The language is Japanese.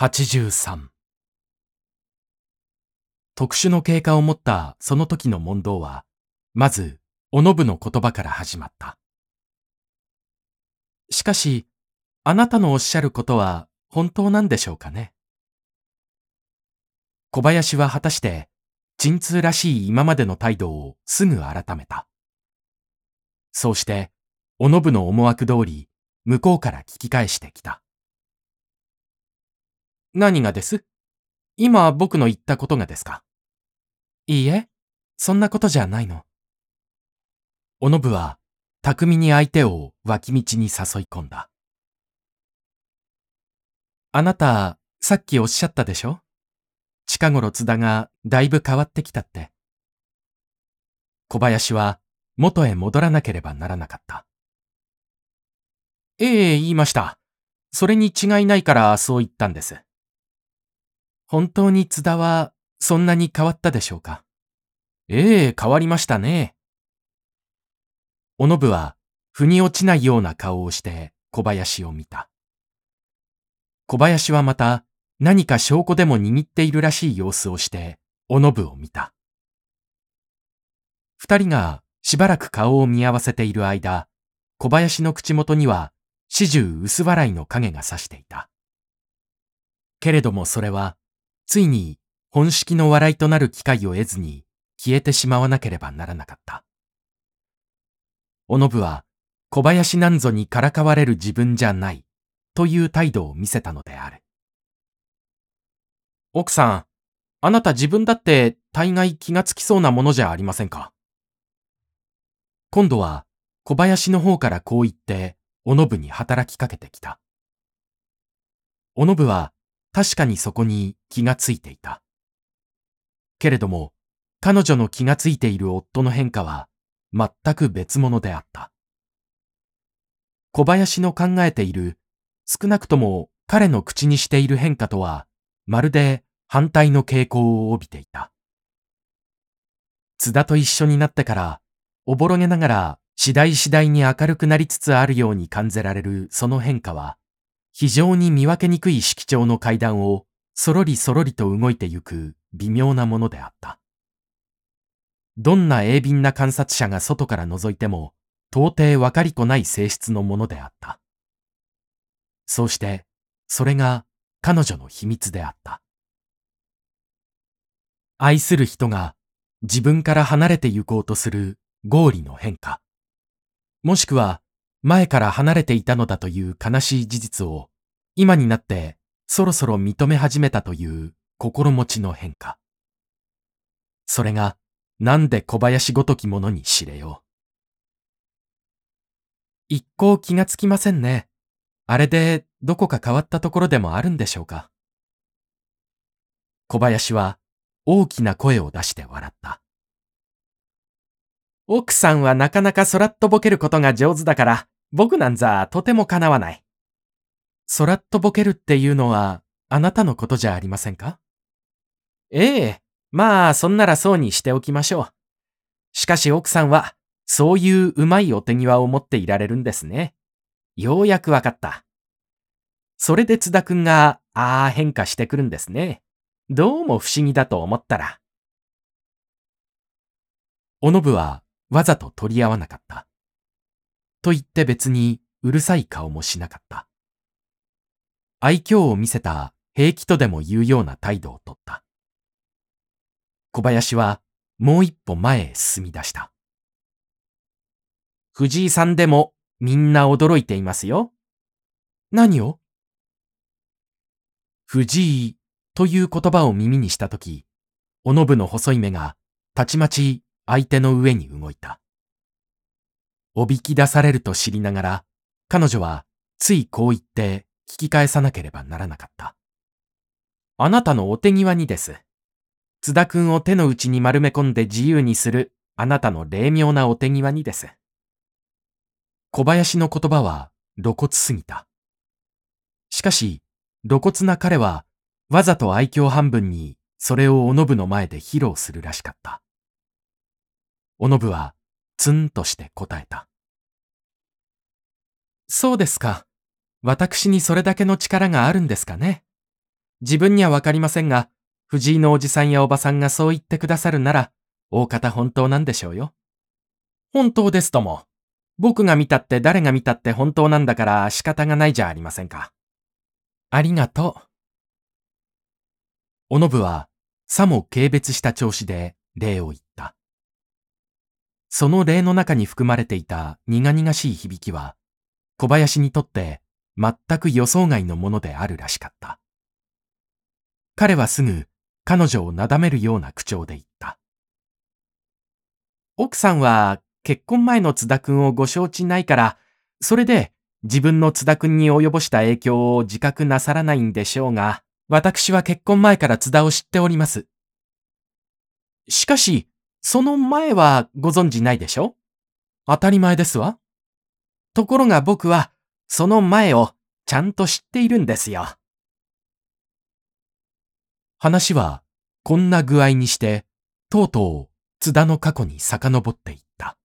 83特殊の経過を持ったその時の問答は、まず、おのぶの言葉から始まった。しかし、あなたのおっしゃることは本当なんでしょうかね？小林は果たして、鎮痛らしい今までの態度をすぐ改めた。そうして、おのぶの思惑通り、向こうから聞き返してきた。何がです？今僕の言ったことがですか？いいえ、そんなことじゃないの。おのぶは、巧みに相手を脇道に誘い込んだ。あなた、さっきおっしゃったでしょ？近頃津田がだいぶ変わってきたって。小林は元へ戻らなければならなかった。ええ、言いました。それに違いないからそう言ったんです。本当に津田はそんなに変わったでしょうか？ええ、変わりましたね。おのぶは腑に落ちないような顔をして小林を見た。小林はまた何か証拠でも握っているらしい様子をしておのぶを見た。二人がしばらく顔を見合わせている間、小林の口元には始終薄笑いの影がさしていた。けれどもそれはついに本式の笑いとなる機会を得ずに消えてしまわなければならなかった。おのぶは小林なんぞにからかわれる自分じゃないという態度を見せたのである。奥さん、あなた自分だって大概気がつきそうなものじゃありませんか？今度は小林の方からこう言っておのぶに働きかけてきた。おのぶは確かにそこに気がついていた。けれども、彼女の気がついている夫の変化は全く別物であった。小林の考えている、少なくとも彼の口にしている変化とは、まるで反対の傾向を帯びていた。津田と一緒になってから、おぼろげながら次第次第に明るくなりつつあるように感じられるその変化は、非常に見分けにくい色調の階段をそろりそろりと動いてゆく微妙なものであった。どんな鋭敏な観察者が外から覗いても、到底わかりこない性質のものであった。そうして、それが彼女の秘密であった。愛する人が自分から離れて行こうとする合理の変化。もしくは前から離れていたのだという悲しい事実を今になってそろそろ認め始めたという心持ちの変化。それがなんで小林ごときものに知れよう。一向気がつきませんね。あれでどこか変わったところでもあるんでしょうか。小林は大きな声を出して笑った。奥さんはなかなか空っとぼけることが上手だから、僕なんざとてもかなわない。空っとぼけるっていうのは、あなたのことじゃありませんか？ええ、まあ、そんならそうにしておきましょう。しかし奥さんは、そういううまいお手際を持っていられるんですね。ようやくわかった。それで津田くんが、ああ変化してくるんですね。どうも不思議だと思ったら。おのぶは、わざと取り合わなかった。と言って別にうるさい顔もしなかった。愛嬌を見せた平気とでも言うような態度をとった。小林はもう一歩前へ進み出した。藤井さんでもみんな驚いていますよ。何を？藤井という言葉を耳にしたとき、おのぶの細い目がたちまち相手の上に動いた。おびき出されると知りながら、彼女はついこう言って聞き返さなければならなかった。あなたのお手際にです。津田くんを手の内に丸め込んで自由にするあなたの霊妙なお手際にです。小林の言葉は露骨すぎた。しかし、露骨な彼はわざと愛嬌半分にそれをおのぶの前で披露するらしかった。おのぶはツンとして答えた。そうですか。私にそれだけの力があるんですかね。自分にはわかりませんが、藤井のおじさんやおばさんがそう言ってくださるなら、大方本当なんでしょうよ。本当ですとも。僕が見たって誰が見たって本当なんだから仕方がないじゃありませんか。ありがとう。おのぶは、さも軽蔑した調子で礼を言った。その礼の中に含まれていた苦々しい響きは、小林にとって全く予想外のものであるらしかった。彼はすぐ彼女をなだめるような口調で言った。奥さんは結婚前の津田くんをご承知ないから、それで自分の津田くんに及ぼした影響を自覚なさらないんでしょうが、私は結婚前から津田を知っております。しかし、その前はご存知ないでしょ？当たり前ですわ。ところが僕は、その前をちゃんと知っているんですよ。話は、こんな具合にして、とうとう津田の過去に遡っていった。